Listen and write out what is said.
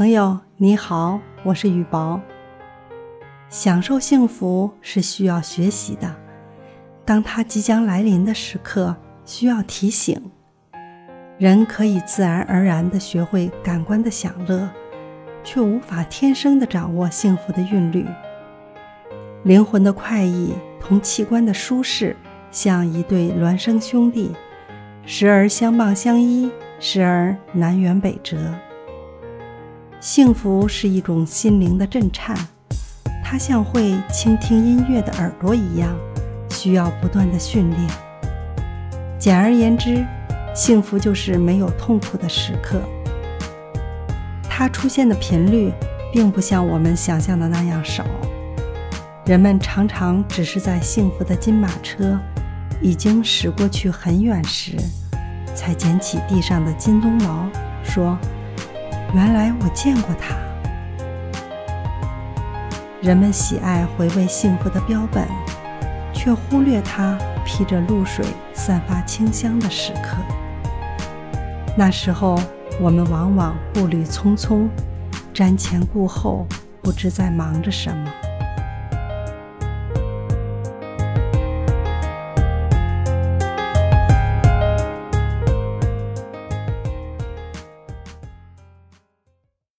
朋友你好，我是雨薄。享受幸福是需要学习的，当它即将来临的时刻，需要提醒。人可以自然而然地学会感官的享乐，却无法天生地掌握幸福的韵律。灵魂的快意同器官的舒适，像一对孪生兄弟，时而相傍相依，时而南辕北辙。幸福是一种心灵的震颤，它像会倾听音乐的耳朵一样，需要不断的训练。简而言之，幸福就是没有痛苦的时刻。它出现的频率，并不像我们想象的那样少。人们常常只是在幸福的金马车已经驶过去很远时，才捡起地上的金鬃毛，说。原来我见过他。人们喜爱回味幸福的标本，却忽略它披着露水、散发清香的时刻。那时候，我们往往步履匆匆，瞻前顾后，不知在忙着什么。